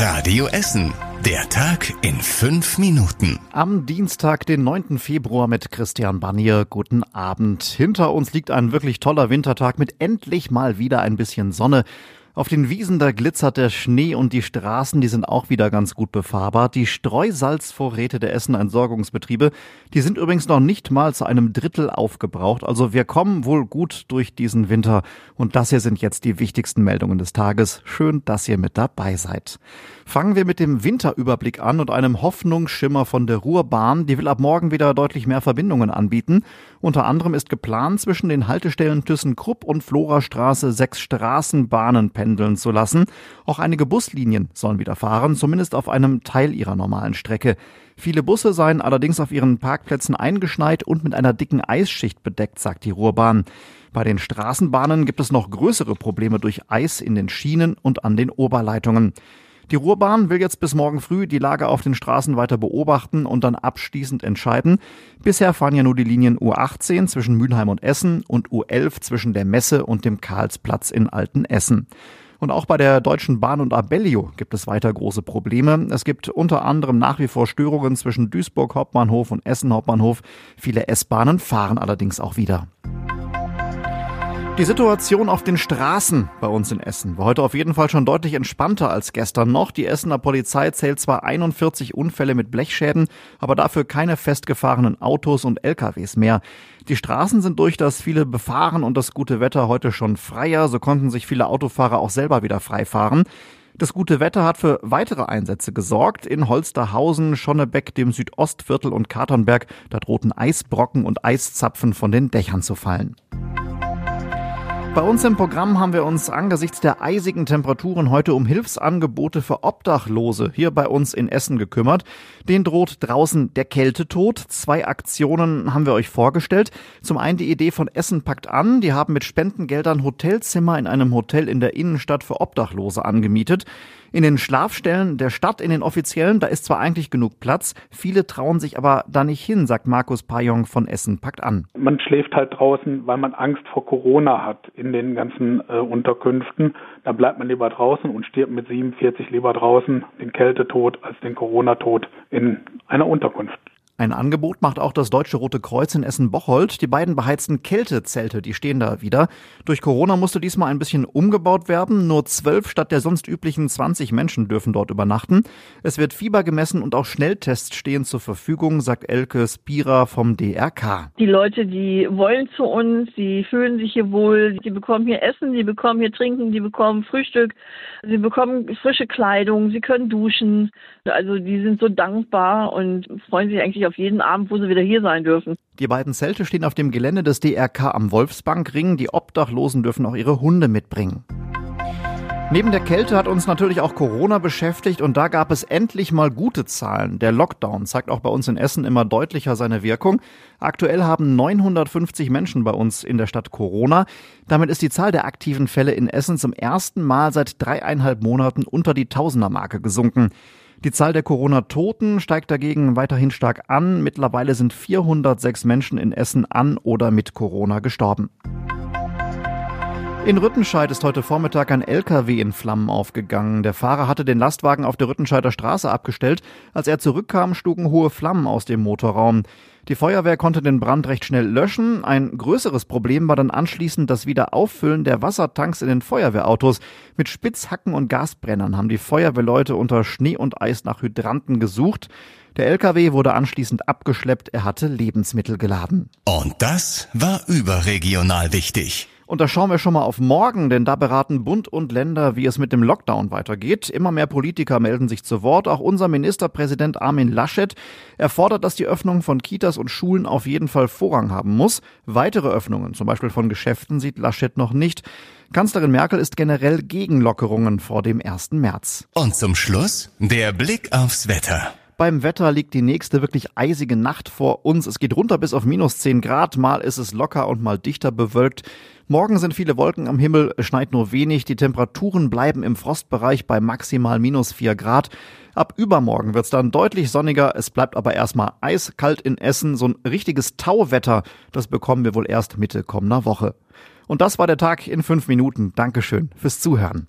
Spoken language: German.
Radio Essen. Der Tag in fünf Minuten. Am Dienstag, den 9. Februar mit Christian Barnier. Guten Abend. Hinter uns liegt ein wirklich toller Wintertag mit endlich mal wieder ein bisschen Sonne. Auf den Wiesen, da glitzert der Schnee und die Straßen, die sind auch wieder ganz gut befahrbart. Die Streusalzvorräte der Essen Entsorgungsbetriebe, die sind übrigens noch nicht mal zu einem Drittel aufgebraucht. Also wir kommen wohl gut durch diesen Winter. Und das hier sind jetzt die wichtigsten Meldungen des Tages. Schön, dass ihr mit dabei seid. Fangen wir mit dem Winterüberblick an und einem Hoffnungsschimmer von der Ruhrbahn. Die will ab morgen wieder deutlich mehr Verbindungen anbieten. Unter anderem ist geplant, zwischen den Haltestellen ThyssenKrupp und Florastraße sechs Straßenbahnen pendeln zu lassen. Auch einige Buslinien sollen wieder fahren, zumindest auf einem Teil ihrer normalen Strecke. Viele Busse seien allerdings auf ihren Parkplätzen eingeschneit und mit einer dicken Eisschicht bedeckt, sagt die Ruhrbahn. Bei den Straßenbahnen gibt es noch größere Probleme durch Eis in den Schienen und an den Oberleitungen. Die Ruhrbahn will jetzt bis morgen früh die Lage auf den Straßen weiter beobachten und dann abschließend entscheiden. Bisher fahren ja nur die Linien U18 zwischen Mülheim und Essen und U11 zwischen der Messe und dem Karlsplatz in Altenessen. Und auch bei der Deutschen Bahn und Abellio gibt es weiter große Probleme. Es gibt unter anderem nach wie vor Störungen zwischen Duisburg Hauptbahnhof und Essen Hauptbahnhof. Viele S-Bahnen fahren allerdings auch wieder. Die Situation auf den Straßen bei uns in Essen war heute auf jeden Fall schon deutlich entspannter als gestern noch. Die Essener Polizei zählt zwar 41 Unfälle mit Blechschäden, aber dafür keine festgefahrenen Autos und LKWs mehr. Die Straßen sind durch das viele Befahren und das gute Wetter heute schon freier, so konnten sich viele Autofahrer auch selber wieder freifahren. Das gute Wetter hat für weitere Einsätze gesorgt. In Holsterhausen, Schonnebeck, dem Südostviertel und Katernberg, da drohten Eisbrocken und Eiszapfen von den Dächern zu fallen. Bei uns im Programm haben wir uns angesichts der eisigen Temperaturen heute um Hilfsangebote für Obdachlose hier bei uns in Essen gekümmert. Den droht draußen der Kältetod. Zwei Aktionen haben wir euch vorgestellt. Zum einen die Idee von Essen packt an. Die haben mit Spendengeldern Hotelzimmer in einem Hotel in der Innenstadt für Obdachlose angemietet. In den Schlafstellen der Stadt, in den offiziellen, da ist zwar eigentlich genug Platz, viele trauen sich aber da nicht hin, sagt Markus Pajong von Essen packt an. Man schläft halt draußen, weil man Angst vor Corona hat in den ganzen äh, Unterkünften. Da bleibt man lieber draußen und stirbt mit 47 lieber draußen den Kältetod als den Corona-Tod in einer Unterkunft. Ein Angebot macht auch das Deutsche Rote Kreuz in Essen-Bocholt. Die beiden beheizten Kältezelte, die stehen da wieder. Durch Corona musste diesmal ein bisschen umgebaut werden. Nur zwölf statt der sonst üblichen 20 Menschen dürfen dort übernachten. Es wird Fieber gemessen und auch Schnelltests stehen zur Verfügung, sagt Elke Spira vom DRK. Die Leute, die wollen zu uns, die fühlen sich hier wohl, sie bekommen hier Essen, sie bekommen hier Trinken, sie bekommen Frühstück, sie bekommen frische Kleidung, sie können duschen. Also die sind so dankbar und freuen sich eigentlich auf jeden Abend, wo sie wieder hier sein dürfen. Die beiden Zelte stehen auf dem Gelände des DRK am Wolfsbankring. Die Obdachlosen dürfen auch ihre Hunde mitbringen. Neben der Kälte hat uns natürlich auch Corona beschäftigt und da gab es endlich mal gute Zahlen. Der Lockdown zeigt auch bei uns in Essen immer deutlicher seine Wirkung. Aktuell haben 950 Menschen bei uns in der Stadt Corona. Damit ist die Zahl der aktiven Fälle in Essen zum ersten Mal seit dreieinhalb Monaten unter die Tausendermarke gesunken. Die Zahl der Corona-Toten steigt dagegen weiterhin stark an. Mittlerweile sind 406 Menschen in Essen an oder mit Corona gestorben. In Rüttenscheid ist heute Vormittag ein LKW in Flammen aufgegangen. Der Fahrer hatte den Lastwagen auf der Rüttenscheider Straße abgestellt. Als er zurückkam, schlugen hohe Flammen aus dem Motorraum. Die Feuerwehr konnte den Brand recht schnell löschen. Ein größeres Problem war dann anschließend das Wiederauffüllen der Wassertanks in den Feuerwehrautos. Mit Spitzhacken und Gasbrennern haben die Feuerwehrleute unter Schnee und Eis nach Hydranten gesucht. Der LKW wurde anschließend abgeschleppt. Er hatte Lebensmittel geladen. Und das war überregional wichtig. Und da schauen wir schon mal auf morgen, denn da beraten Bund und Länder, wie es mit dem Lockdown weitergeht. Immer mehr Politiker melden sich zu Wort. Auch unser Ministerpräsident Armin Laschet. Er fordert, dass die Öffnung von Kitas und Schulen auf jeden Fall Vorrang haben muss. Weitere Öffnungen, zum Beispiel von Geschäften, sieht Laschet noch nicht. Kanzlerin Merkel ist generell gegen Lockerungen vor dem 1. März. Und zum Schluss der Blick aufs Wetter. Beim Wetter liegt die nächste wirklich eisige Nacht vor uns. Es geht runter bis auf minus 10 Grad. Mal ist es locker und mal dichter bewölkt. Morgen sind viele Wolken am Himmel, es schneit nur wenig. Die Temperaturen bleiben im Frostbereich bei maximal minus 4 Grad. Ab übermorgen wird's dann deutlich sonniger. Es bleibt aber erstmal eiskalt in Essen. So ein richtiges Tauwetter, das bekommen wir wohl erst Mitte kommender Woche. Und das war der Tag in fünf Minuten. Dankeschön fürs Zuhören.